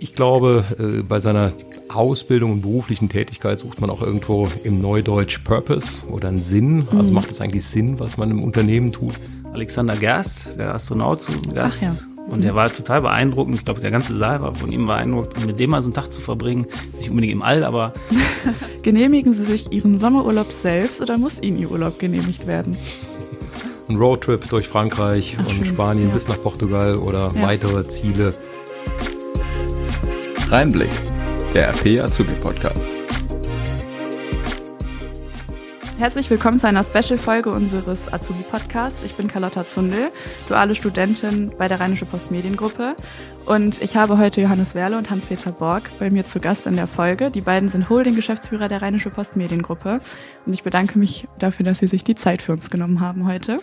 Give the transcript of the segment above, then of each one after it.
Ich glaube, äh, bei seiner Ausbildung und beruflichen Tätigkeit sucht man auch irgendwo im Neudeutsch Purpose oder einen Sinn. Also mhm. macht es eigentlich Sinn, was man im Unternehmen tut. Alexander Gerst, der Astronaut zu Gast. Ach ja. Und der war total beeindruckend. Ich glaube, der ganze Saal war von ihm beeindruckt. Und mit dem mal so einen Tag zu verbringen, ist nicht unbedingt im All, aber. Genehmigen Sie sich Ihren Sommerurlaub selbst oder muss Ihnen Ihr Urlaub genehmigt werden? Ein Roadtrip durch Frankreich Ach, und schön. Spanien ja. bis nach Portugal oder ja. weitere Ziele. Reinblick, der RP Azubi Podcast. Herzlich willkommen zu einer Special-Folge unseres Azubi-Podcasts. Ich bin Carlotta Zundel, duale Studentin bei der Rheinische Post Mediengruppe. Und ich habe heute Johannes Werle und Hans-Peter Borg bei mir zu Gast in der Folge. Die beiden sind Holding-Geschäftsführer der Rheinische Post Mediengruppe. Und ich bedanke mich dafür, dass Sie sich die Zeit für uns genommen haben heute.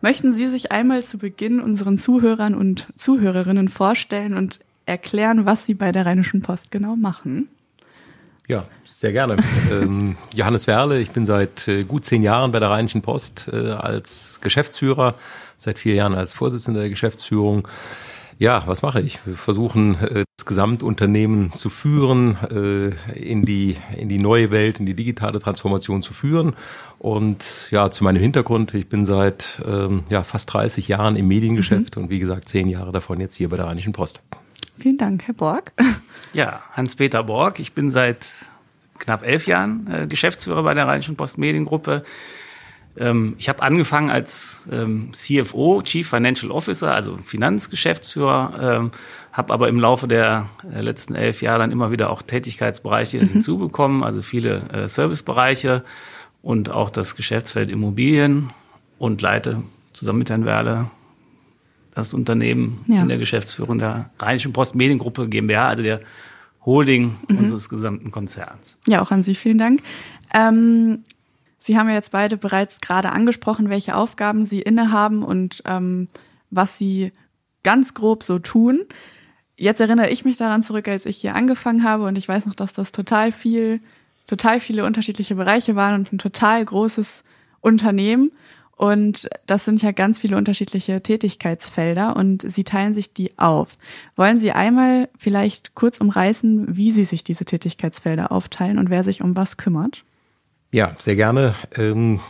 Möchten Sie sich einmal zu Beginn unseren Zuhörern und Zuhörerinnen vorstellen und erklären, was Sie bei der Rheinischen Post genau machen? Ja, sehr gerne. ähm, Johannes Werle, ich bin seit äh, gut zehn Jahren bei der Rheinischen Post äh, als Geschäftsführer, seit vier Jahren als Vorsitzender der Geschäftsführung. Ja, was mache ich? Wir versuchen äh, das Gesamtunternehmen zu führen, äh, in die in die neue Welt, in die digitale Transformation zu führen. Und ja, zu meinem Hintergrund: Ich bin seit ähm, ja fast 30 Jahren im Mediengeschäft mhm. und wie gesagt zehn Jahre davon jetzt hier bei der Rheinischen Post. Vielen Dank, Herr Borg. Ja, Hans-Peter Borg. Ich bin seit knapp elf Jahren äh, Geschäftsführer bei der Rheinischen Post Mediengruppe. Ähm, ich habe angefangen als ähm, CFO, Chief Financial Officer, also Finanzgeschäftsführer, ähm, habe aber im Laufe der äh, letzten elf Jahre dann immer wieder auch Tätigkeitsbereiche mhm. hinzubekommen, also viele äh, Servicebereiche und auch das Geschäftsfeld Immobilien und leite zusammen mit Herrn Werle das Unternehmen ja. in der Geschäftsführung der Rheinischen Post Mediengruppe GmbH, also der Holding mhm. unseres gesamten Konzerns. Ja, auch an Sie vielen Dank. Ähm, Sie haben ja jetzt beide bereits gerade angesprochen, welche Aufgaben Sie innehaben und ähm, was Sie ganz grob so tun. Jetzt erinnere ich mich daran zurück, als ich hier angefangen habe und ich weiß noch, dass das total viel, total viele unterschiedliche Bereiche waren und ein total großes Unternehmen. Und das sind ja ganz viele unterschiedliche Tätigkeitsfelder und Sie teilen sich die auf. Wollen Sie einmal vielleicht kurz umreißen, wie Sie sich diese Tätigkeitsfelder aufteilen und wer sich um was kümmert? Ja, sehr gerne. Ähm,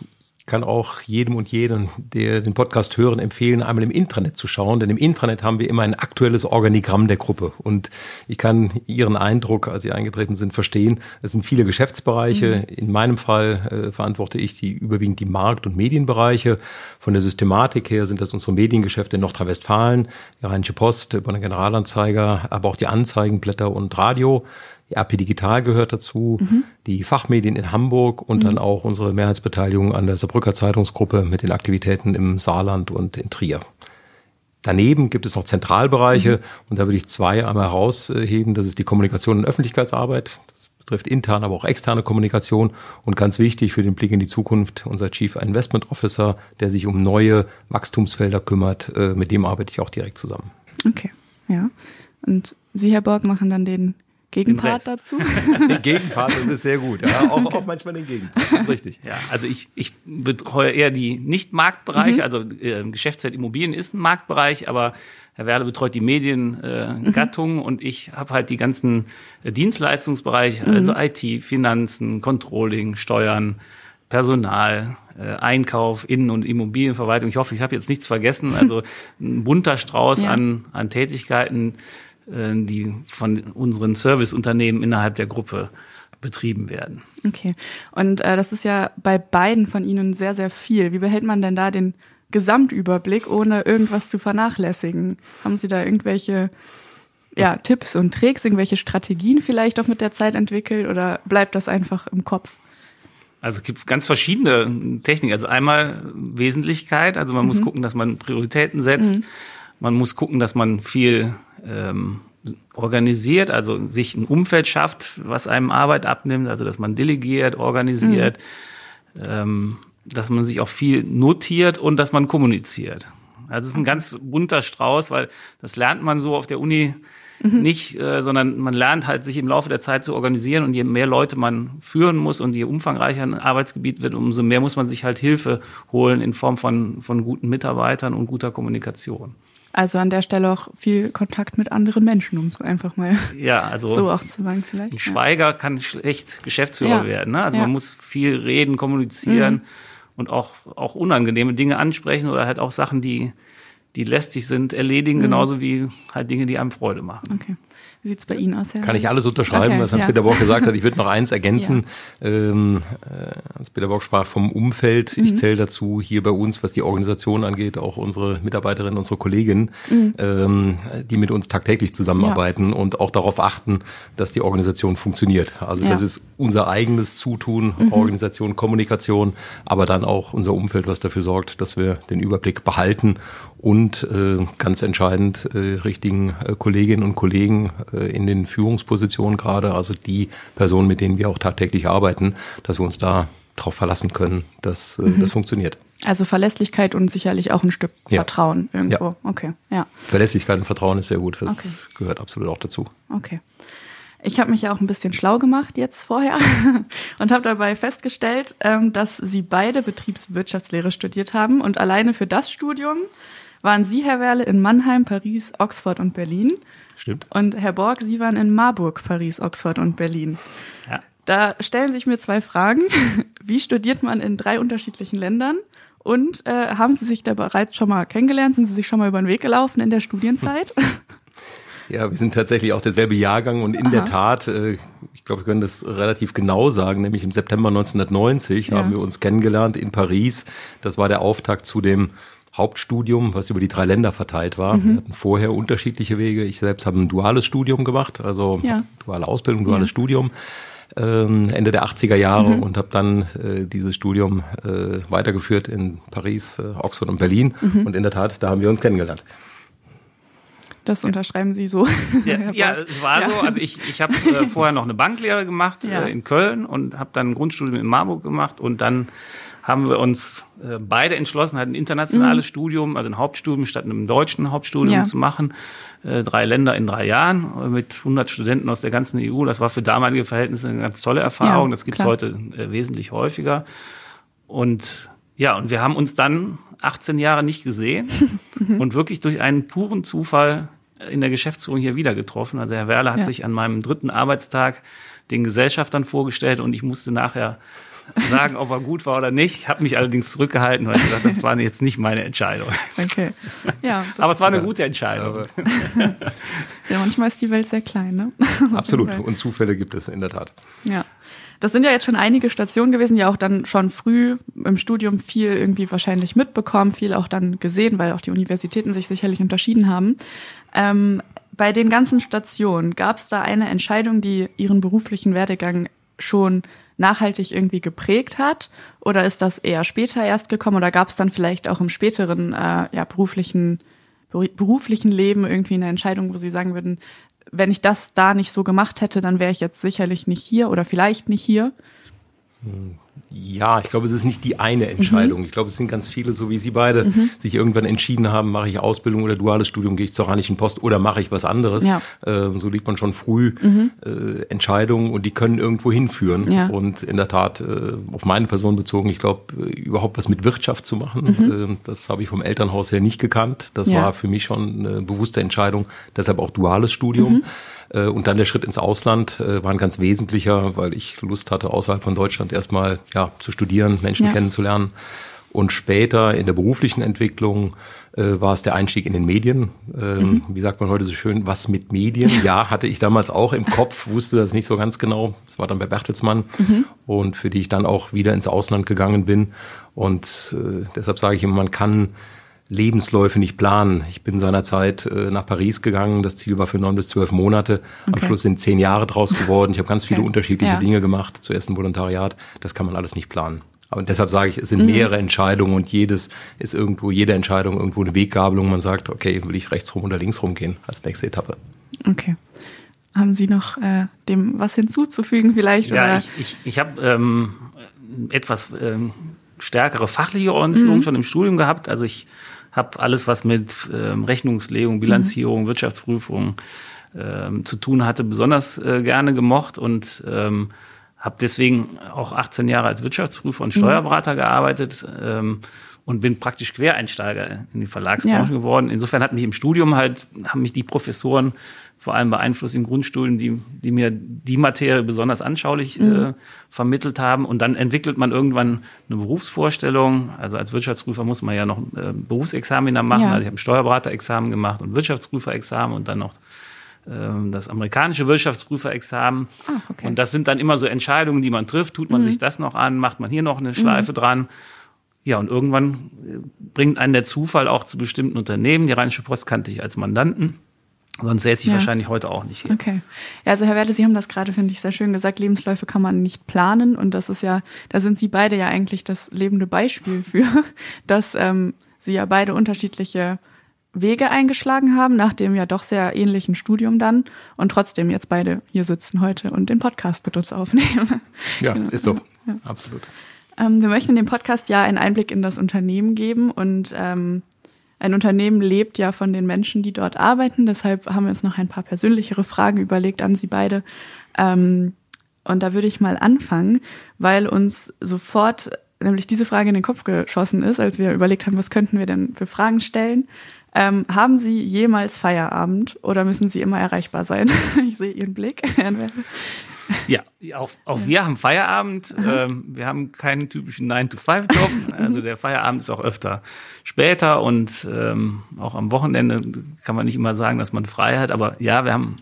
kann auch jedem und jedem, der den Podcast hören, empfehlen, einmal im Intranet zu schauen, denn im Intranet haben wir immer ein aktuelles Organigramm der Gruppe. Und ich kann Ihren Eindruck, als Sie eingetreten sind, verstehen. Es sind viele Geschäftsbereiche. Mhm. In meinem Fall äh, verantworte ich die überwiegend die Markt- und Medienbereiche. Von der Systematik her sind das unsere Mediengeschäfte in Nordrhein-Westfalen, die Rheinische Post, Bonner Generalanzeiger, aber auch die Anzeigenblätter und Radio. Die AP Digital gehört dazu, mhm. die Fachmedien in Hamburg und mhm. dann auch unsere Mehrheitsbeteiligung an der Saarbrücker Zeitungsgruppe mit den Aktivitäten im Saarland und in Trier. Daneben gibt es noch Zentralbereiche mhm. und da würde ich zwei einmal herausheben. Das ist die Kommunikation und Öffentlichkeitsarbeit. Das betrifft interne, aber auch externe Kommunikation und ganz wichtig für den Blick in die Zukunft unser Chief Investment Officer, der sich um neue Wachstumsfelder kümmert. Äh, mit dem arbeite ich auch direkt zusammen. Okay, ja. Und Sie, Herr Borg, machen dann den Gegenpart dazu? den Gegenpart, das ist sehr gut. Ja, auch, okay. auch manchmal den Gegenpart, das ist richtig. Ja, also ich, ich betreue eher die Nicht-Marktbereiche, mhm. also äh, Geschäftsfeld Immobilien ist ein Marktbereich, aber Herr Werle betreut die Mediengattung äh, mhm. und ich habe halt die ganzen äh, Dienstleistungsbereiche, mhm. also IT, Finanzen, Controlling, Steuern, Personal, äh, Einkauf, Innen- und Immobilienverwaltung. Ich hoffe, ich habe jetzt nichts vergessen. Also ein bunter Strauß ja. an, an Tätigkeiten, die von unseren Serviceunternehmen innerhalb der Gruppe betrieben werden. Okay. Und äh, das ist ja bei beiden von Ihnen sehr, sehr viel. Wie behält man denn da den Gesamtüberblick, ohne irgendwas zu vernachlässigen? Haben Sie da irgendwelche ja, Tipps und Tricks, irgendwelche Strategien vielleicht auch mit der Zeit entwickelt oder bleibt das einfach im Kopf? Also es gibt ganz verschiedene Techniken. Also einmal Wesentlichkeit, also man mhm. muss gucken, dass man Prioritäten setzt. Mhm. Man muss gucken, dass man viel ähm, organisiert, also sich ein Umfeld schafft, was einem Arbeit abnimmt, also dass man delegiert, organisiert, mhm. ähm, dass man sich auch viel notiert und dass man kommuniziert. Also es ist ein ganz bunter Strauß, weil das lernt man so auf der Uni mhm. nicht, äh, sondern man lernt halt sich im Laufe der Zeit zu organisieren und je mehr Leute man führen muss und je umfangreicher ein Arbeitsgebiet wird, umso mehr muss man sich halt Hilfe holen in Form von, von guten Mitarbeitern und guter Kommunikation. Also an der Stelle auch viel Kontakt mit anderen Menschen, um es einfach mal Ja, also so auch zu sagen vielleicht. ein ja. Schweiger kann schlecht Geschäftsführer Ja. werden. Ne? Also Ja. man muss viel reden, kommunizieren Mhm. und auch, auch unangenehme Dinge ansprechen oder halt auch Sachen, die, die lästig sind, erledigen, Mhm. genauso wie halt Dinge, die einem Freude machen. Okay. Wie sieht's bei Ihnen aus, Herr? Kann ich alles unterschreiben, Okay, was Hans-Peter ja. Bock gesagt hat. Ich würde noch eins ergänzen. Ähm, äh, Hans-Peter Bock sprach vom Umfeld. Mhm. Ich zähle dazu hier bei uns, was die Organisation angeht, auch unsere Mitarbeiterinnen, unsere Kolleginnen, Mhm. ähm, die mit uns tagtäglich zusammenarbeiten und auch darauf achten, dass die Organisation funktioniert. Also Ja. das ist unser eigenes Zutun, Organisation, Kommunikation, aber dann auch unser Umfeld, was dafür sorgt, dass wir den Überblick behalten und äh, ganz entscheidend äh, richtigen äh, Kolleginnen und Kollegen in den Führungspositionen gerade, also die Personen, mit denen wir auch tagtäglich arbeiten, dass wir uns da darauf verlassen können, dass äh, das funktioniert. Also Verlässlichkeit und sicherlich auch ein Stück Ja. Vertrauen irgendwo. Ja. Okay, ja, Verlässlichkeit und Vertrauen ist sehr gut. Das Okay. gehört absolut auch dazu. okay. Ich habe mich ja auch ein bisschen schlau gemacht jetzt vorher und habe dabei festgestellt, ähm, dass Sie beide Betriebswirtschaftslehre studiert haben und alleine für das Studium waren Sie, Herr Werle, in Mannheim, Paris, Oxford und Berlin Stimmt. und Herr Borg, Sie waren in Marburg, Paris, Oxford und Berlin. Ja. Da stellen sich mir zwei Fragen. Wie studiert man in drei unterschiedlichen Ländern? Und äh, haben Sie sich da bereits schon mal kennengelernt? Sind Sie sich schon mal über den Weg gelaufen in der Studienzeit? Ja, wir sind tatsächlich auch derselbe Jahrgang und in Aha. der Tat, äh, ich glaube, wir können das relativ genau sagen, nämlich im September 1990 Ja. haben wir uns kennengelernt in Paris. Das war der Auftakt zu dem Hauptstudium, was über die drei Länder verteilt war. Mhm. Wir hatten vorher unterschiedliche Wege. Ich selbst habe ein duales Studium gemacht, also Ja. duale Ausbildung, duales Ja. Mhm. Studium. ähm, Ende der 80er Jahre und habe dann äh, dieses Studium äh, weitergeführt in Paris, äh, Oxford und Berlin. Mhm. Und in der Tat, da haben wir uns kennengelernt. Das unterschreiben Sie so. Ja, ja, es war Ja. so. Also ich, ich habe äh, vorher noch eine Banklehre gemacht Ja. äh, in Köln und habe dann ein Grundstudium in Marburg gemacht und dann haben wir uns äh, beide entschlossen, halt ein internationales Studium, also ein Hauptstudium statt einem deutschen Hauptstudium Mhm. Ja. zu machen. Äh, drei Länder in drei Jahren äh, mit 100 Studenten aus der ganzen EU. Das war für damalige Verhältnisse eine ganz tolle Erfahrung. Ja, das gibt's klar. heute äh, wesentlich häufiger. Und ja, und wir haben uns dann 18 Jahre nicht gesehen und wirklich durch einen puren Zufall in der Geschäftsführung hier wieder getroffen. Also Herr Werle hat Ja. sich an meinem dritten Arbeitstag den Gesellschaftern vorgestellt und ich musste nachher sagen, ob er gut war oder nicht. Ich habe mich allerdings zurückgehalten, weil ich gesagt, das war jetzt nicht meine Entscheidung. Okay. Ja, Aber es war eine gute Entscheidung. ja, manchmal ist die Welt sehr klein, ne? Absolut. Und Zufälle gibt es in der Tat. Ja. Das sind ja jetzt schon einige Stationen gewesen, die auch dann schon früh im Studium viel irgendwie wahrscheinlich mitbekommen, viel auch dann gesehen, weil auch die Universitäten sich sicherlich unterschieden haben. Ähm, bei den ganzen Stationen, gab es da eine Entscheidung, die Ihren beruflichen Werdegang schon nachhaltig irgendwie geprägt hat? Oder ist das eher später erst gekommen? Oder gab es dann vielleicht auch im späteren äh, ja, beruflichen, beru- beruflichen Leben irgendwie eine Entscheidung, wo Sie sagen würden, wenn ich das da nicht so gemacht hätte, dann wäre ich jetzt sicherlich nicht hier oder vielleicht nicht hier? Ja, ich glaube, es ist nicht die eine Entscheidung. Ich glaube, es sind ganz viele, so wie Sie beide, sich irgendwann entschieden haben, mache ich Ausbildung oder duales Studium, gehe ich zur Rheinischen Post oder mache ich was anderes. Ja. Ähm, so liegt man schon früh äh, Entscheidungen und die können irgendwo hinführen. Ja. Und in der Tat, äh, auf meine Person bezogen, ich glaube, äh, überhaupt was mit Wirtschaft zu machen, äh, das habe ich vom Elternhaus her nicht gekannt. Das Ja. war für mich schon eine bewusste Entscheidung, deshalb auch duales Studium. Äh, Und dann der Schritt ins Ausland äh, war ein ganz wesentlicher, weil ich Lust hatte, außerhalb von Deutschland erstmal ja, zu studieren, Menschen Ja. kennenzulernen. Und später in der beruflichen Entwicklung äh, war es der Einstieg in den Medien. Ähm, Wie sagt man heute so schön, was mit Medien? Ja, hatte ich damals auch im Kopf, wusste das nicht so ganz genau. Das war dann bei Bertelsmann und für die ich dann auch wieder ins Ausland gegangen bin. Und äh, deshalb sage ich immer, man kann Lebensläufe nicht planen. Ich bin seinerzeit äh, nach Paris gegangen. Das Ziel war für neun bis zwölf Monate. Am Okay. Schluss sind zehn Jahre draus geworden. Ich habe ganz viele Okay. unterschiedliche Ja. Dinge gemacht. Zuerst ein Volontariat. Das kann man alles nicht planen. Aber deshalb sage ich, es Mhm. sind mehrere Entscheidungen und jedes ist irgendwo, jede Entscheidung irgendwo eine Weggabelung. Man sagt, okay, will ich rechts rum oder links rum gehen als nächste Etappe. Okay. Haben Sie noch äh, dem was hinzuzufügen vielleicht? Ja, oder? ich, ich, ich habe ähm, etwas ähm, stärkere fachliche Orientierung schon im Studium gehabt. Also ich habe alles, was mit ähm, Rechnungslegung, Bilanzierung, Wirtschaftsprüfung ähm, zu tun hatte, besonders äh, gerne gemocht und ähm, habe deswegen auch 18 Jahre als Wirtschaftsprüfer und Steuerberater gearbeitet. Ähm, und bin praktisch Quereinsteiger in die Verlagsbranche Ja. geworden. Insofern hat mich im Studium halt, haben mich die Professoren vor allem beeinflusst im Grundstudium, die, die mir die Materie besonders anschaulich äh, vermittelt haben. Und dann entwickelt man irgendwann eine Berufsvorstellung. Also als Wirtschaftsprüfer muss man ja noch äh, Berufsexamina machen. Ja. Also ich habe ein Steuerberaterexamen gemacht und Wirtschaftsprüferexamen und dann noch ähm, das amerikanische Wirtschaftsprüferexamen. Ach, okay. Und das sind dann immer so Entscheidungen, die man trifft. Tut man sich das noch an? Macht man hier noch eine Schleife dran? Ja, und irgendwann äh, bringt einen der Zufall auch zu bestimmten Unternehmen. Die Rheinische Post kannte ich als Mandanten. Sonst säße ich Ja. wahrscheinlich heute auch nicht hier. Okay. Ja, also Herr Werde, Sie haben das gerade, finde ich, sehr schön gesagt. Lebensläufe kann man nicht planen und das ist ja, da sind Sie beide ja eigentlich das lebende Beispiel für, dass ähm, Sie ja beide unterschiedliche Wege eingeschlagen haben, nach dem ja doch sehr ähnlichen Studium dann und trotzdem jetzt beide hier sitzen heute und den Podcast mit uns aufnehmen. Ja, Genau. ist so. Absolut. Ähm, wir möchten in dem Podcast ja einen Einblick in das Unternehmen geben und ähm, ein Unternehmen lebt ja von den Menschen, die dort arbeiten. Deshalb haben wir uns noch ein paar persönlichere Fragen überlegt an Sie beide. Ähm, und da würde ich mal anfangen, weil uns sofort nämlich diese Frage in den Kopf geschossen ist, als wir überlegt haben, was könnten wir denn für Fragen stellen. Ähm, haben Sie jemals Feierabend oder müssen Sie immer erreichbar sein? ich sehe Ihren Blick. Ja, auch, auch wir haben Feierabend. Ähm, wir haben keinen typischen 9-to-5-Job. Also der Feierabend ist auch öfter später und ähm, auch am Wochenende kann man nicht immer sagen, dass man frei hat. Aber ja, wir haben,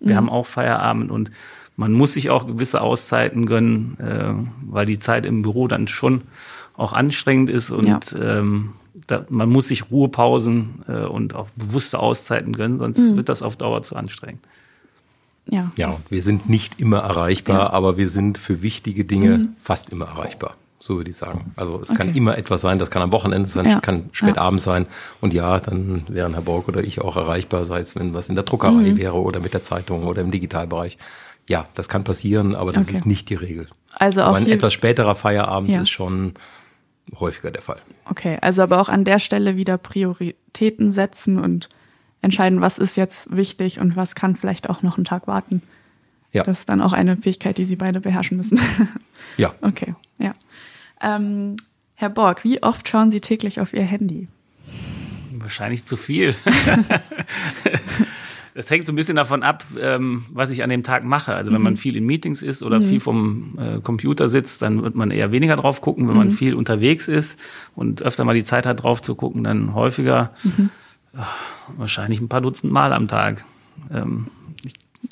wir haben auch Feierabend und man muss sich auch gewisse Auszeiten gönnen, äh, weil die Zeit im Büro dann schon auch anstrengend ist und Ja. ähm, da, man muss sich Ruhepausen äh, und auch bewusste Auszeiten gönnen, sonst wird das auf Dauer zu anstrengend. Ja. Ja, wir sind nicht immer erreichbar, aber wir sind für wichtige Dinge fast immer erreichbar. So würde ich sagen. Also es kann Okay. immer etwas sein, das kann am Wochenende sein, Ja. kann spät abends sein. Und ja, dann wären Herr Borg oder ich auch erreichbar, sei es, wenn was in der Druckerei wäre oder mit der Zeitung oder im Digitalbereich. Ja, das kann passieren, aber das Okay. ist nicht die Regel. Also auch aber ein etwas späterer Feierabend Ja. ist schon häufiger der Fall. Okay, also aber auch an der Stelle wieder Prioritäten setzen und entscheiden, was ist jetzt wichtig und was kann vielleicht auch noch einen Tag warten. Ja, Das ist dann auch eine Fähigkeit, die Sie beide beherrschen müssen. ja. okay, ja. Ähm, Herr Borg, wie oft schauen Sie täglich auf Ihr Handy? Wahrscheinlich zu viel. Das hängt so ein bisschen davon ab, ähm, was ich an dem Tag mache. Also wenn man viel in Meetings ist oder viel vom äh, Computer sitzt, dann wird man eher weniger drauf gucken. Wenn man viel unterwegs ist und öfter mal die Zeit hat, drauf zu gucken, dann häufiger. Ah, Wahrscheinlich ein paar Dutzend Mal am Tag. Ähm,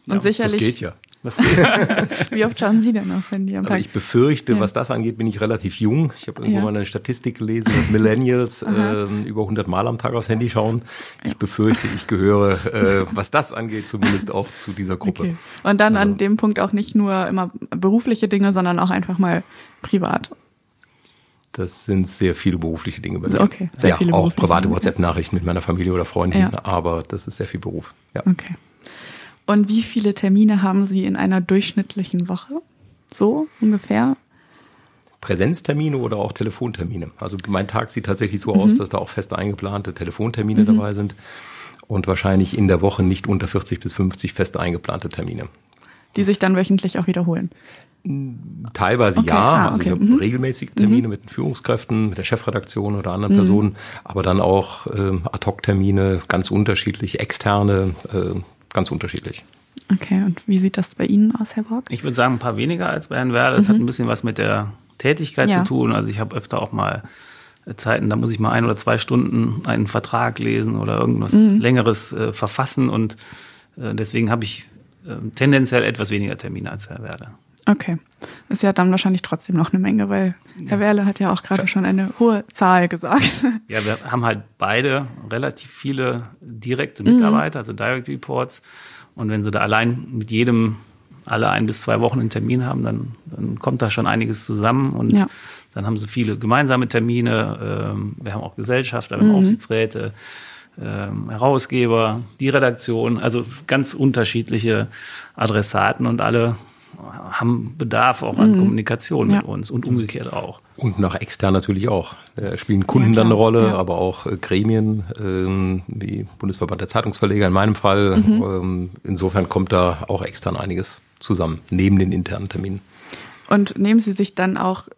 Und Das sicherlich, geht ja. das wie oft schauen Sie denn aufs Handy am Tag? ich befürchte, Ja. was das angeht, bin ich relativ jung. Ich habe irgendwo Ja. mal eine Statistik gelesen, dass Millennials ähm, über 100 Mal am Tag aufs Handy schauen. Ich befürchte, ich gehöre, äh, was das angeht, zumindest auch zu dieser Gruppe. Okay. Und dann an Also- dem Punkt auch nicht nur immer berufliche Dinge, sondern auch einfach mal privat. Das sind sehr viele berufliche Dinge bei mir. Okay, sehr ja, viele auch private WhatsApp-Nachrichten mit meiner Familie oder Freunden, Ja. aber das ist sehr viel Beruf. Ja. Okay. Und wie viele Termine haben Sie in einer durchschnittlichen Woche? So ungefähr? Präsenztermine oder auch Telefontermine. Also mein Tag sieht tatsächlich so Mhm. aus, dass da auch fest eingeplante Telefontermine dabei sind und wahrscheinlich in der Woche nicht unter 40 bis 50 fest eingeplante Termine. Die sich dann wöchentlich auch wiederholen. Teilweise Okay, ja, ah, also okay, ich habe mhm. regelmäßige Termine mit den Führungskräften, mit der Chefredaktion oder anderen Personen, aber dann auch ähm, Ad-Hoc-Termine, ganz unterschiedlich, externe, äh, ganz unterschiedlich. Okay, und wie sieht das bei Ihnen aus, Herr Borg? Ich würde sagen, ein paar weniger als bei Herrn Werle. Das hat ein bisschen was mit der Tätigkeit Ja. zu tun. Also ich habe öfter auch mal äh, Zeiten, da muss ich mal ein oder zwei Stunden einen Vertrag lesen oder irgendwas Längeres äh, verfassen und äh, deswegen habe ich äh, tendenziell etwas weniger Termine als Herr Werle. Okay. Ist ja dann wahrscheinlich trotzdem noch eine Menge, weil Herr Werle hat ja auch gerade schon eine hohe Zahl gesagt. Ja, wir haben halt beide relativ viele direkte Mitarbeiter, also Direct Reports. Und wenn sie da allein mit jedem alle ein bis zwei Wochen einen Termin haben, dann, dann kommt da schon einiges zusammen und Ja. dann haben sie viele gemeinsame Termine. Ähm, wir haben auch Gesellschafter, wir haben Aufsichtsräte, ähm, Herausgeber, die Redaktion, also ganz unterschiedliche Adressaten und alle haben Bedarf auch an Kommunikation Ja. mit uns und umgekehrt auch. Und nach extern natürlich auch. Äh, spielen Kunden Ja, dann eine Rolle, Ja. aber auch äh, Gremien, ähm, wie Bundesverband der Zeitungsverleger in meinem Fall. Mhm. Ähm, insofern kommt da auch extern einiges zusammen, neben den internen Terminen. Und nehmen Sie sich dann auch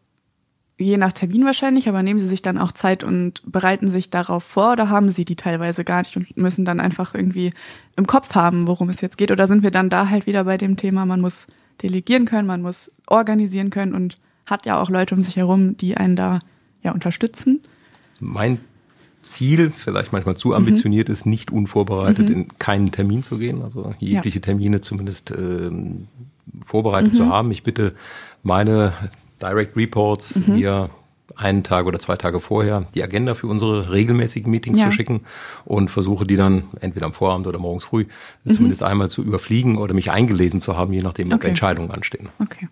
je nach Termin wahrscheinlich, aber nehmen Sie sich dann auch Zeit und bereiten sich darauf vor oder haben Sie die teilweise gar nicht und müssen dann einfach irgendwie im Kopf haben, worum es jetzt geht? Oder sind wir dann da halt wieder bei dem Thema, man muss delegieren können, man muss organisieren können und hat ja auch Leute um sich herum, die einen da ja unterstützen? Mein Ziel, vielleicht manchmal zu ambitioniert, mhm. ist, nicht unvorbereitet mhm. in keinen Termin zu gehen, also jegliche ja. Termine zumindest ähm, vorbereitet mhm. zu haben. Ich bitte meine Direct Reports mhm. Einen Tag oder zwei Tage vorher die Agenda für unsere regelmäßigen Meetings ja. zu schicken und versuche die dann entweder am Vorabend oder morgens früh mhm. zumindest einmal zu überfliegen oder mich eingelesen zu haben, je nachdem, okay. ob Entscheidungen anstehen. Okay.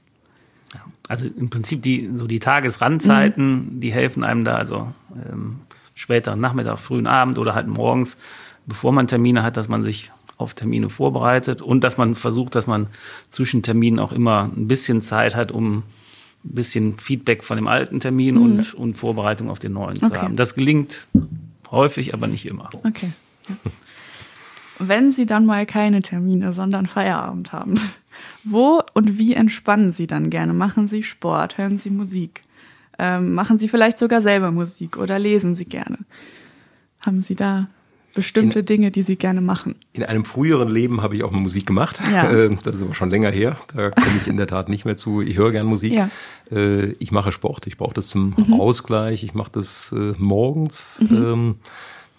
Also im Prinzip die so die Tagesrandzeiten, mhm. die helfen einem da, also ähm, später Nachmittag, frühen Abend oder halt morgens, bevor man Termine hat, dass man sich auf Termine vorbereitet und dass man versucht, dass man zwischen Terminen auch immer ein bisschen Zeit hat, um ein bisschen Feedback von dem alten Termin mhm. und, und Vorbereitung auf den neuen okay. zu haben. Das gelingt häufig, aber nicht immer. Okay. Wenn Sie dann mal keine Termine, sondern Feierabend haben, wo und wie entspannen Sie dann gerne? Machen Sie Sport? Hören Sie Musik? Ähm, machen Sie vielleicht sogar selber Musik oder lesen Sie gerne? Haben Sie da bestimmte in, Dinge, die Sie gerne machen? In einem früheren Leben habe ich auch mal Musik gemacht. Ja. Ähm, das ist aber schon länger her. Da komme ich in der Tat nicht mehr zu. Ich höre gern Musik. Ja. Äh, ich mache Sport. Ich brauche das zum mhm. Ausgleich. Ich mache das äh, morgens. Mhm. Ähm,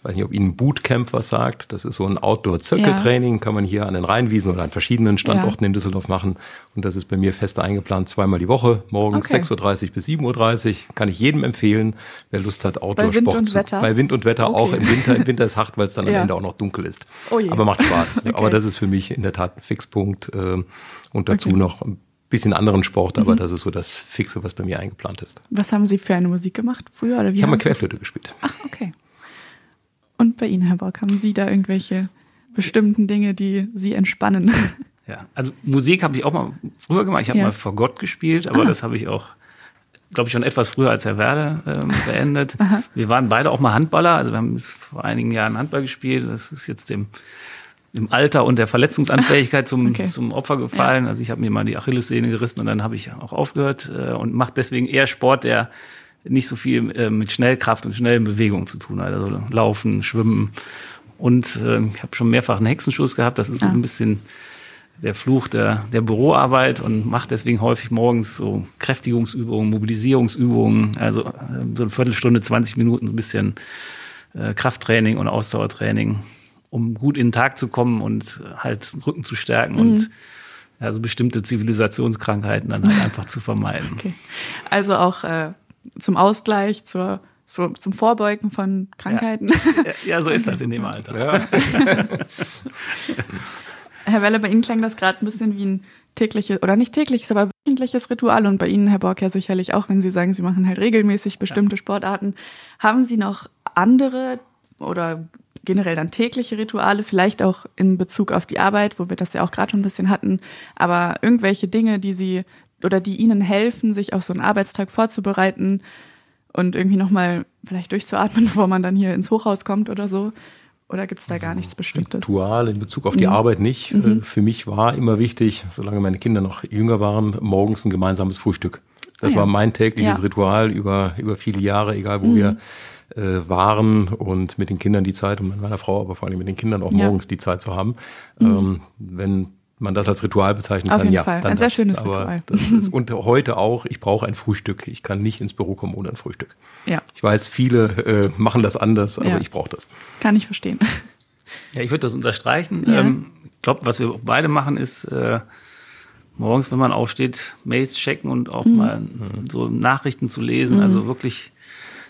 weiß nicht, ob Ihnen Bootcamp was sagt. Das ist so ein Outdoor-Zirkeltraining, ja. kann man hier an den Rheinwiesen oder an verschiedenen Standorten ja. in Düsseldorf machen. Und das ist bei mir fest eingeplant, zweimal die Woche, morgens okay. 6.30 Uhr bis 7.30 Uhr. Kann ich jedem empfehlen, wer Lust hat, Outdoor-Sport und Wetter. Bei Wind und Wetter okay. auch im Winter. Im Winter ist hart, weil es dann ja. am Ende auch noch dunkel ist. Oh Aber macht Spaß. okay. Aber das ist für mich in der Tat ein Fixpunkt. Äh, und dazu noch ein bisschen anderen Sport, aber mhm. das ist so das Fixe, was bei mir eingeplant ist. Was haben Sie für eine Musik gemacht früher? Oder wie ich habe mal Querflöte gespielt. Ach, okay. Und bei Ihnen, Herr Bock, haben Sie da irgendwelche bestimmten Dinge, die Sie entspannen? Ja, also Musik habe ich auch mal früher gemacht. Ich habe ja. mal vor Gott gespielt, aber ah. das habe ich auch, glaube ich, schon etwas früher als Herr Werde ähm, beendet. wir waren beide auch mal Handballer, also wir haben vor einigen Jahren Handball gespielt. Das ist jetzt dem, dem Alter und der Verletzungsanfähigkeit zum, okay. zum Opfer gefallen. Ja. Also ich habe mir mal die Achillessehne gerissen und dann habe ich auch aufgehört äh, und mache deswegen eher Sport, der nicht so viel äh, mit Schnellkraft und schnellen Bewegungen zu tun hat. Also Laufen, Schwimmen. Und äh, ich habe schon mehrfach einen Hexenschuss gehabt. Das ist ja. so ein bisschen der Fluch der, der Büroarbeit und mache deswegen häufig morgens so Kräftigungsübungen, Mobilisierungsübungen, also äh, so eine Viertelstunde, 20 Minuten, so ein bisschen äh, Krafttraining und Ausdauertraining, um gut in den Tag zu kommen und halt Rücken zu stärken mhm. und also bestimmte Zivilisationskrankheiten dann halt einfach zu vermeiden. Okay. Also auch äh, zum Ausgleich, zur, so, zum Vorbeugen von Krankheiten. Ja, ja so ist das in dem Alter. Ja. Herr Welle, bei Ihnen klang das gerade ein bisschen wie ein tägliches, oder nicht tägliches, aber wöchentliches Ritual und bei Ihnen, Herr Borg, ja sicherlich auch, wenn Sie sagen, Sie machen halt regelmäßig bestimmte ja. Sportarten. Haben Sie noch andere oder generell dann tägliche Rituale, vielleicht auch in Bezug auf die Arbeit, wo wir das ja auch gerade schon ein bisschen hatten, aber irgendwelche Dinge, die Sie oder die ihnen helfen, sich auf so einen Arbeitstag vorzubereiten und irgendwie nochmal vielleicht durchzuatmen, bevor man dann hier ins Hochhaus kommt oder so? Oder gibt es da gar nichts Bestimmtes? Ritual in Bezug auf die mhm. Arbeit nicht. Mhm. Äh, für mich war immer wichtig, solange meine Kinder noch jünger waren, morgens ein gemeinsames Frühstück. Das ah, ja. war mein tägliches ja. Ritual über, über viele Jahre, egal wo mhm. wir äh, waren und mit den Kindern die Zeit und mit meiner Frau, aber vor allem mit den Kindern auch ja. morgens die Zeit zu haben. Mhm. Ähm, wenn man das als Ritual bezeichnen Auf kann, jeden ja. Fall. Ein sehr das. schönes Aber Ritual. Das ist, und heute auch, ich brauche ein Frühstück. Ich kann nicht ins Büro kommen ohne ein Frühstück. Ja. Ich weiß, viele äh, machen das anders, aber ja. ich brauche das. Kann ich verstehen. Ja, ich würde das unterstreichen. Ja. Ähm, ich glaube, was wir beide machen, ist äh, morgens, wenn man aufsteht, Mails checken und auch mhm. mal so Nachrichten zu lesen. Mhm. Also wirklich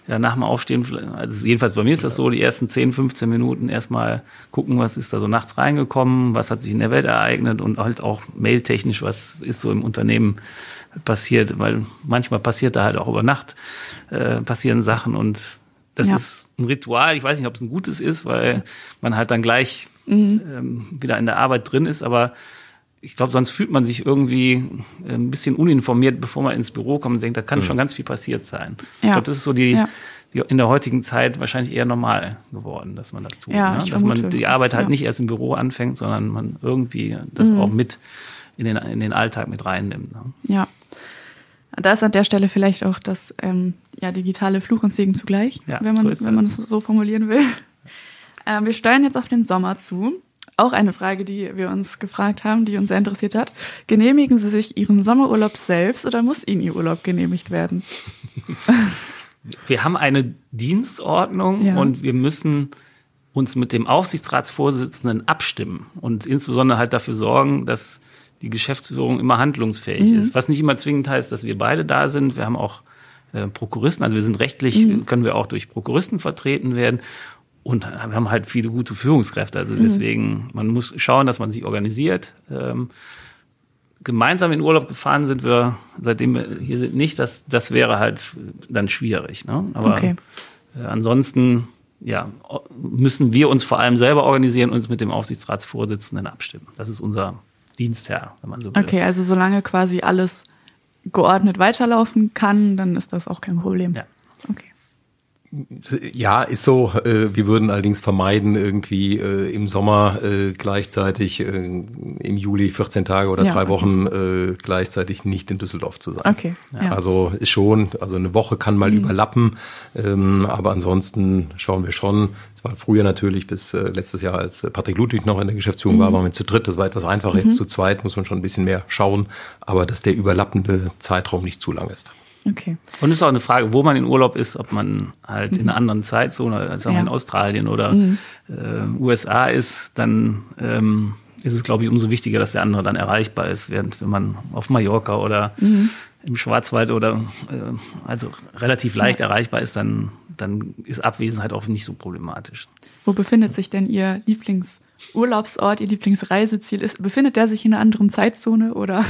nach dem Aufstehen, also jedenfalls bei mir ist das so, die ersten 10, 15 Minuten erstmal gucken, was ist da so nachts reingekommen, was hat sich in der Welt ereignet und halt auch mailtechnisch, was ist so im Unternehmen passiert, weil manchmal passiert da halt auch über Nacht, äh, passieren Sachen und das ja. ist ein Ritual. Ich weiß nicht, ob es ein gutes ist, weil man halt dann gleich mhm. ähm, wieder in der Arbeit drin ist, aber ich glaube, sonst fühlt man sich irgendwie äh, ein bisschen uninformiert, bevor man ins Büro kommt und denkt, da kann mhm. schon ganz viel passiert sein. Ja. Ich glaube, das ist so die, ja. die, in der heutigen Zeit wahrscheinlich eher normal geworden, dass man das tut. Ja, ne? Dass man die Arbeit halt nicht erst im Büro anfängt, sondern man irgendwie das mhm. auch mit in den, in den Alltag mit reinnimmt. Ne? Ja. Da ist an der Stelle vielleicht auch das ähm, ja, digitale Fluch und Segen zugleich, Ja, wenn man, so wenn man ist es so formulieren will. Ähm, wir steuern jetzt auf den Sommer zu. Auch eine Frage, die wir uns gefragt haben, die uns sehr interessiert hat. Genehmigen Sie sich Ihren Sommerurlaub selbst oder muss Ihnen Ihr Urlaub genehmigt werden? Wir haben eine Dienstordnung Ja. und wir müssen uns mit dem Aufsichtsratsvorsitzenden abstimmen und insbesondere halt dafür sorgen, dass die Geschäftsführung immer handlungsfähig Mhm. ist. Was nicht immer zwingend heißt, dass wir beide da sind. Wir haben auch äh, Prokuristen, also wir sind rechtlich, Mhm. können wir auch durch Prokuristen vertreten werden. Und wir haben halt viele gute Führungskräfte. Also deswegen, man muss schauen, dass man sich organisiert. Ähm, gemeinsam in Urlaub gefahren sind wir, seitdem wir hier sind, nicht. Das, das wäre halt dann schwierig. Ne? Aber Okay. äh, ansonsten ja, müssen wir uns vor allem selber organisieren und uns mit dem Aufsichtsratsvorsitzenden abstimmen. Das ist unser Dienstherr, wenn man so will. Okay, also solange quasi alles geordnet weiterlaufen kann, dann ist das auch kein Problem. Ja. Ja, ist so. Äh, wir würden allerdings vermeiden, irgendwie äh, im Sommer äh, gleichzeitig im Juli 14 Tage oder Ja, drei. Wochen gleichzeitig nicht in Düsseldorf zu sein. Okay. Ja. Also ist schon, also eine Woche kann mal überlappen, ähm, aber ansonsten schauen wir schon. Es war früher natürlich bis letztes Jahr, als Patrick Ludwig noch in der Geschäftsführung war, waren wir zu dritt. Das war etwas einfacher. Jetzt zu zweit muss man schon ein bisschen mehr schauen, aber dass der überlappende Zeitraum nicht zu lang ist. Okay. Und es ist auch eine Frage, wo man in Urlaub ist, ob man halt in einer anderen Zeitzone, als sagen wir Ja. in Australien oder äh, USA ist, dann ähm, ist es, glaube ich, umso wichtiger, dass der andere dann erreichbar ist, während wenn man auf Mallorca oder im Schwarzwald oder äh, also relativ leicht erreichbar ist, dann, dann ist Abwesenheit auch nicht so problematisch. Wo befindet sich denn Ihr Lieblingsurlaubsort, Ihr Lieblingsreiseziel? Ist, befindet der sich in einer anderen Zeitzone oder?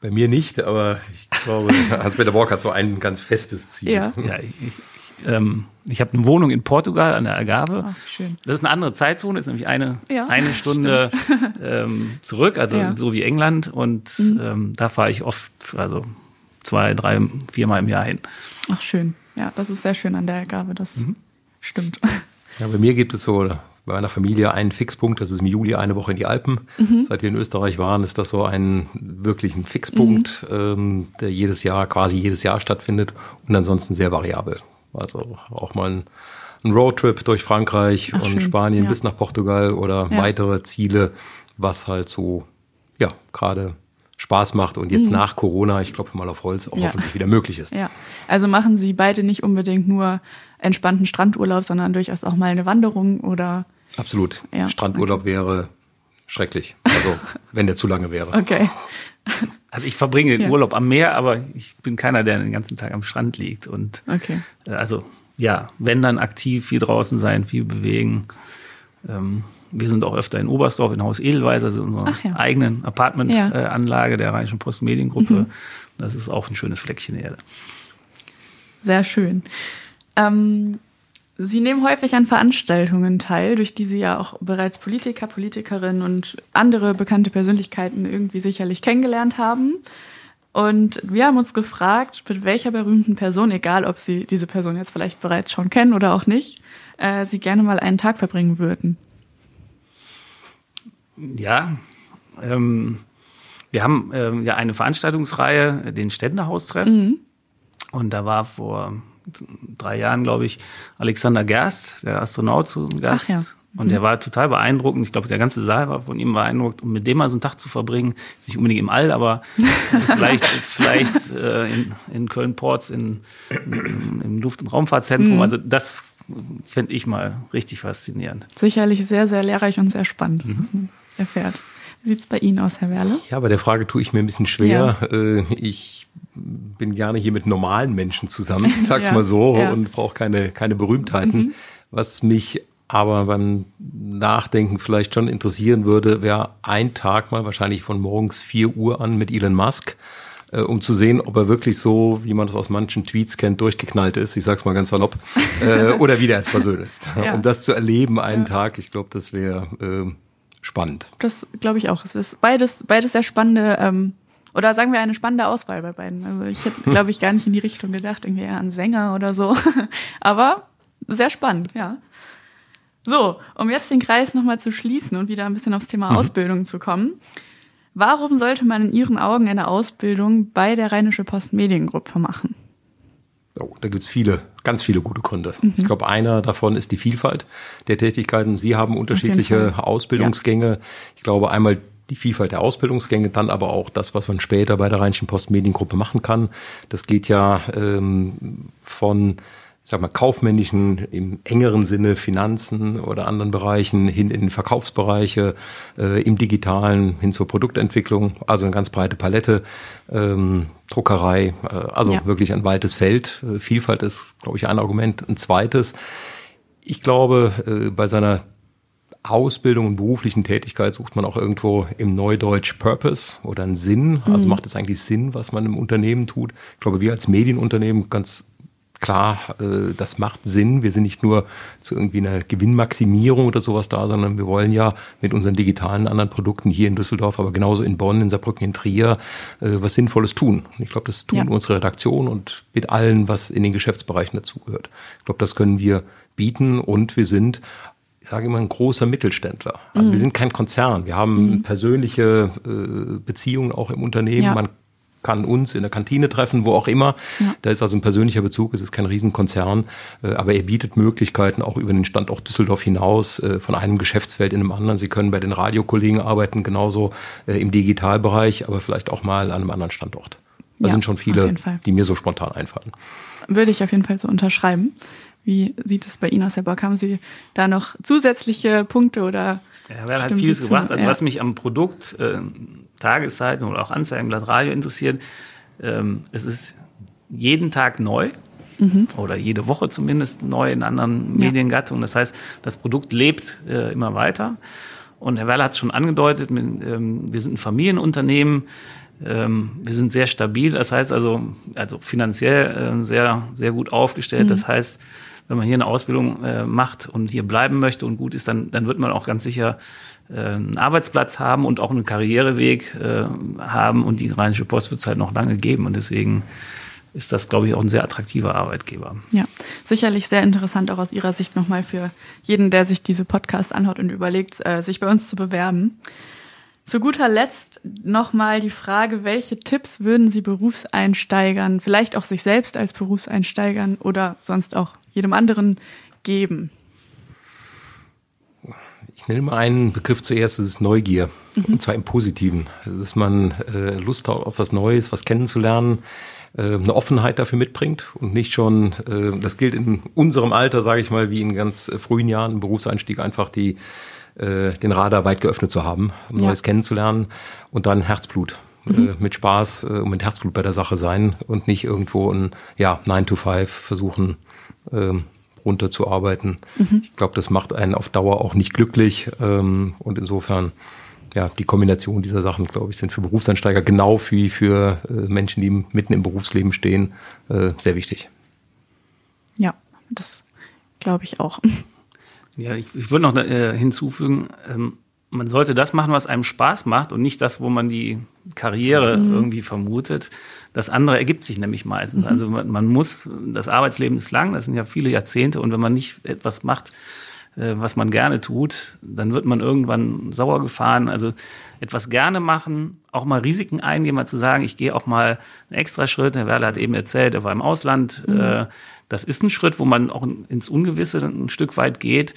Bei mir nicht, aber ich glaube, Hans-Peter Borg hat so ein ganz festes Ziel. Ja. Ja, ich, ich, ähm, ich habe eine Wohnung in Portugal an der Algarve. Ach, schön. Das ist eine andere Zeitzone, ist nämlich eine, Ja, eine Stunde ähm, zurück, also Ja. Mhm. so wie England. Und ähm, da fahre ich oft, also zwei, drei, viermal im Jahr hin. Ach, schön. Ja, das ist sehr schön an der Ergabe. Das stimmt. Ja, bei mir gibt es so bei meiner Familie einen Fixpunkt, das ist im Juli eine Woche in die Alpen. Seit wir in Österreich waren, ist das so ein wirklich ein Fixpunkt, ähm, der jedes Jahr, quasi jedes Jahr stattfindet und ansonsten sehr variabel. Also auch mal ein, ein Roadtrip durch Frankreich Ach, und schön, Spanien ja. bis nach Portugal oder Ja. weitere Ziele, was halt so, ja, gerade Spaß macht und jetzt nach Corona, ich klopfe mal auf Holz, auch Ja. hoffentlich wieder möglich ist. Ja. Also machen Sie beide nicht unbedingt nur entspannten Strandurlaub, sondern durchaus auch mal eine Wanderung oder. Absolut. Ja, Strandurlaub wäre schrecklich. Also, wenn der zu lange wäre. Okay. Also ich verbringe den Ja. Urlaub am Meer, aber ich bin keiner, der den ganzen Tag am Strand liegt. Und Okay. äh, also ja, wenn dann aktiv, viel draußen sein, viel bewegen. Ähm, wir sind auch öfter in Oberstdorf in Haus Edelweiß, also unserer Ach ja. eigenen Ja. Apartmentanlage äh, Anlage der Rheinischen Post Mediengruppe. Das ist auch ein schönes Fleckchen Erde. Sehr schön. Ähm, Sie nehmen häufig an Veranstaltungen teil, durch die Sie ja auch bereits Politiker, Politikerinnen und andere bekannte Persönlichkeiten irgendwie sicherlich kennengelernt haben. Und wir haben uns gefragt, mit welcher berühmten Person, egal ob Sie diese Person jetzt vielleicht bereits schon kennen oder auch nicht, äh, Sie gerne mal einen Tag verbringen würden. Ja, ähm, wir haben ähm, ja eine Veranstaltungsreihe, den Ständehaustreff. Und da war vor drei Jahren, glaube ich, Alexander Gerst, der Astronaut, zu Gast. Ja. Und der war total beeindruckend. Ich glaube, der ganze Saal war von ihm beeindruckt. Und mit dem mal so einen Tag zu verbringen, ist nicht unbedingt im All, aber vielleicht, vielleicht äh, in, in Köln-Ports, in, in, im Luft- und Raumfahrtzentrum. Also das fände ich mal richtig faszinierend. Sicherlich sehr, sehr lehrreich und sehr spannend, was man erfährt. Wie sieht's bei Ihnen aus, Herr Werle? Ja, bei der Frage tue ich mir ein bisschen schwer. Äh, Ich bin gerne hier mit normalen Menschen zusammen, ich sag's Ja, mal so, ja. und brauche keine, keine Berühmtheiten. Was mich aber beim Nachdenken vielleicht schon interessieren würde, wäre ein Tag mal, wahrscheinlich von morgens 4 Uhr an mit Elon Musk, äh, um zu sehen, ob er wirklich so, wie man das aus manchen Tweets kennt, durchgeknallt ist, ich sag's mal ganz salopp, äh, oder wie der als Person ist. Ja. Um das zu erleben, einen Tag, ich glaube, das wäre äh, spannend. Das glaube ich auch. Es ist beides, beides sehr spannende, ähm, oder sagen wir eine spannende Auswahl bei beiden. Also ich hätte, glaube ich, gar nicht in die Richtung gedacht, irgendwie eher an Sänger oder so. Aber sehr spannend, ja. So, um jetzt den Kreis nochmal zu schließen und wieder ein bisschen aufs Thema Ausbildung zu kommen. Warum sollte man in Ihren Augen eine Ausbildung bei der Rheinische Post Mediengruppe machen? Oh, da gibt's viele, ganz viele gute Gründe. Mhm. Ich glaube, einer davon ist die Vielfalt der Tätigkeiten. Sie haben unterschiedliche Ausbildungsgänge. Ja. Ich glaube, einmal die Vielfalt der Ausbildungsgänge, dann aber auch das, was man später bei der Rheinischen Post Mediengruppe machen kann. Das geht ja ähm, von sag mal, kaufmännischen, im engeren Sinne Finanzen oder anderen Bereichen hin in Verkaufsbereiche, äh, im Digitalen hin zur Produktentwicklung, also eine ganz breite Palette, ähm, Druckerei, äh, also ja. wirklich ein weites Feld. Äh, Vielfalt ist, glaube ich, ein Argument. Ein zweites, ich glaube, äh, bei seiner Ausbildung und beruflichen Tätigkeit sucht man auch irgendwo im Neudeutsch Purpose oder einen Sinn. Also mhm. macht es eigentlich Sinn, was man im Unternehmen tut. Ich glaube, wir als Medienunternehmen ganz klar, äh, das macht Sinn. Wir sind nicht nur zu irgendwie einer Gewinnmaximierung oder sowas da, sondern wir wollen ja mit unseren digitalen anderen Produkten hier in Düsseldorf, aber genauso in Bonn, in Saarbrücken, in Trier, äh, was Sinnvolles tun. Und ich glaube, das tun ja. unsere Redaktion und mit allen, was in den Geschäftsbereichen dazugehört. Ich glaube, das können wir bieten und wir sind ich sage immer ein großer Mittelständler. Also mhm. wir sind kein Konzern. Wir haben mhm. persönliche äh, Beziehungen auch im Unternehmen. Ja. Man kann uns in der Kantine treffen, wo auch immer. Ja. Da ist also ein persönlicher Bezug, es ist kein Riesenkonzern, äh, aber er bietet Möglichkeiten auch über den Standort Düsseldorf hinaus, äh, von einem Geschäftsfeld in einem anderen. Sie können bei den Radiokollegen arbeiten, genauso äh, im Digitalbereich, aber vielleicht auch mal an einem anderen Standort. Da ja, sind schon viele, die mir so spontan einfallen. Würde ich auf jeden Fall so unterschreiben. Wie sieht es bei Ihnen aus, Herr Bock? Haben Sie da noch zusätzliche Punkte oder? Ja, wir haben halt vieles gebracht. Also ja. was mich am Produkt äh, Tageszeitung oder auch Anzeigenblatt Radio interessiert, ähm, es ist jeden Tag neu. Mhm. Oder jede Woche zumindest neu in anderen ja. Mediengattungen. Das heißt, das Produkt lebt äh, immer weiter. Und Herr Werler hat es schon angedeutet, mit, ähm, wir sind ein Familienunternehmen, ähm, wir sind sehr stabil, das heißt also, also finanziell äh, sehr, sehr gut aufgestellt. Mhm. Das heißt, wenn man hier eine Ausbildung äh, macht und hier bleiben möchte und gut ist, dann, dann wird man auch ganz sicher einen Arbeitsplatz haben und auch einen Karriereweg äh, haben und die Rheinische Post wird es halt noch lange geben und deswegen ist das, glaube ich, auch ein sehr attraktiver Arbeitgeber. Ja, sicherlich sehr interessant auch aus Ihrer Sicht nochmal für jeden, der sich diese Podcast anhört und überlegt, äh, sich bei uns zu bewerben. Zu guter Letzt nochmal die Frage, welche Tipps würden Sie Berufseinsteigern, vielleicht auch sich selbst als Berufseinsteigern oder sonst auch jedem anderen geben? Ich nenne mal einen Begriff zuerst, das ist Neugier. Mhm. Und zwar im Positiven. Dass man äh, Lust hat auf was Neues, was kennenzulernen, äh, eine Offenheit dafür mitbringt und nicht schon, äh, das gilt in unserem Alter, sage ich mal, wie in ganz frühen Jahren im Berufseinstieg, einfach die, äh, den Radar weit geöffnet zu haben, um ja. Neues kennenzulernen und dann Herzblut. Mhm. Äh, mit Spaß äh, und mit Herzblut bei der Sache sein und nicht irgendwo ein ja, 9 to 5 versuchen, ähm, runterzuarbeiten. Mhm. Ich glaube, das macht einen auf Dauer auch nicht glücklich. Ähm, und insofern, ja, die Kombination dieser Sachen, glaube ich, sind für Berufseinsteiger genau wie für äh, Menschen, die mitten im Berufsleben stehen, äh, sehr wichtig. Ja, das glaube ich auch. Ja, ich, ich würde noch äh, hinzufügen, ähm, man sollte das machen, was einem Spaß macht und nicht das, wo man die Karriere mhm. irgendwie vermutet. Das andere ergibt sich nämlich meistens. Mhm. Also man, man, muss, das Arbeitsleben ist lang, das sind ja viele Jahrzehnte und wenn man nicht etwas macht, äh, was man gerne tut, dann wird man irgendwann sauer gefahren. Also etwas gerne machen, auch mal Risiken eingehen, mal zu sagen, ich gehe auch mal einen extra Schritt. Herr Werler hat eben erzählt, er war im Ausland. Mhm. Äh, das ist ein Schritt, wo man auch ins Ungewisse ein Stück weit geht.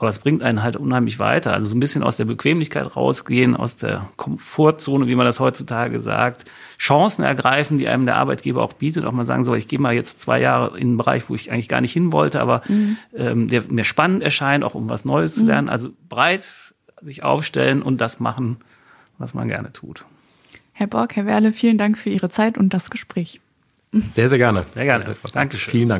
Aber es bringt einen halt unheimlich weiter. Also so ein bisschen aus der Bequemlichkeit rausgehen, aus der Komfortzone, wie man das heutzutage sagt. Chancen ergreifen, die einem der Arbeitgeber auch bietet. Auch mal sagen, so, ich gehe mal jetzt zwei Jahre in einen Bereich, wo ich eigentlich gar nicht hin wollte, aber mhm. ähm, der mir spannend erscheint, auch um was Neues zu mhm. lernen. Also breit sich aufstellen und das machen, was man gerne tut. Herr Borg, Herr Werle, vielen Dank für Ihre Zeit und das Gespräch. Sehr, sehr gerne. Sehr gerne. Dankeschön. Vielen Dank.